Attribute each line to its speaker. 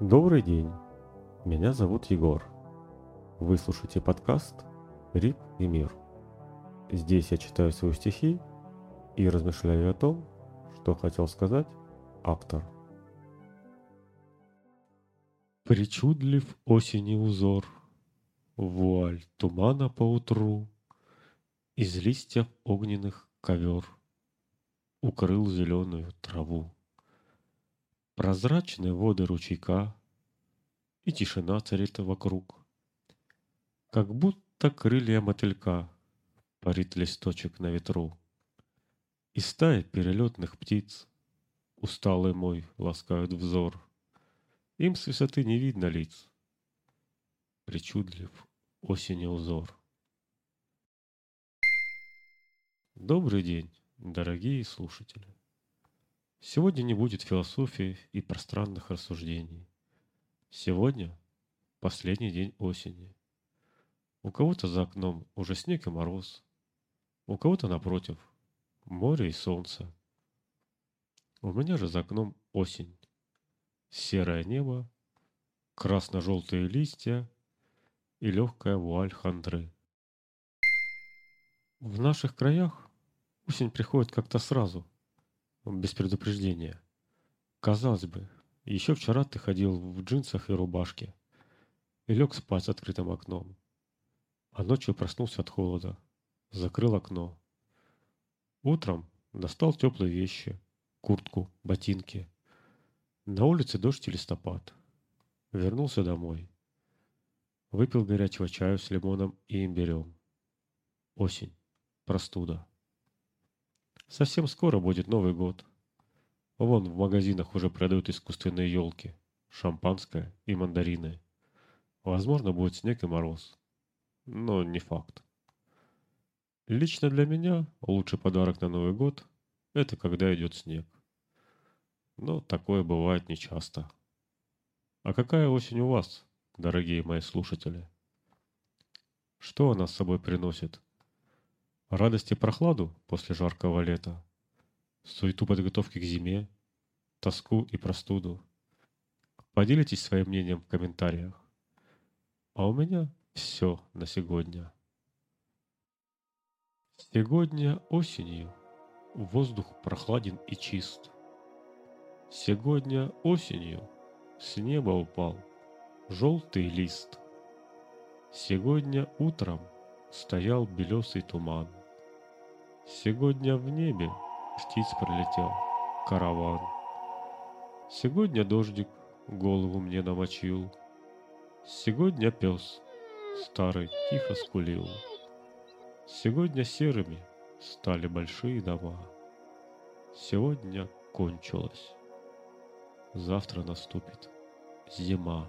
Speaker 1: Добрый день, меня зовут Егор. Вы слушаете подкаст «Рип и мир». Здесь я читаю свои стихи и размышляю о том, что хотел сказать автор. Причудлив осени узор, вуаль тумана по утру, из листьев огненных ковер укрыл зеленую траву. Прозрачные воды ручейка, И тишина царит вокруг. Как будто крылья мотылька Парит листочек на ветру. И стая перелетных птиц, Усталый мой, ласкают взор. Им с высоты не видно лиц. Причудлив осени узор. Добрый день, дорогие слушатели. Сегодня не будет философии и пространных рассуждений. Сегодня последний день осени. У кого-то за окном уже снег и мороз. У кого-то напротив море и солнце. У меня же за окном осень. Серое небо, красно-желтые листья и легкая вуаль хандры. В наших краях осень приходит как-то сразу – без предупреждения. Казалось бы, еще вчера ты ходил в джинсах и рубашке и лег спать с открытым окном. А ночью проснулся от холода, закрыл окно. Утром достал теплые вещи, куртку, ботинки. На улице дождь и листопад. Вернулся домой. Выпил горячего чаю с лимоном и имбирем. Осень. Простуда. Совсем скоро будет Новый год. Вон в магазинах уже продают искусственные елки, шампанское и мандарины. Возможно, будет снег и мороз. Но не факт. Лично для меня лучший подарок на Новый год – это когда идет снег. Но такое бывает нечасто. А какая осень у вас, дорогие мои слушатели? Что она с собой приносит? Радость и прохладу после жаркого лета, суету подготовки к зиме, тоску и простуду. Поделитесь своим мнением в комментариях. А у меня все на сегодня. Сегодня осенью воздух прохладен и чист. Сегодня осенью с неба упал желтый лист. Сегодня утром стоял белесый туман. Сегодня в небе птиц пролетел караван. Сегодня дождик голову мне намочил. Сегодня пес старый тихо скулил. Сегодня серыми стали большие дома. Сегодня кончилось. Завтра наступит зима.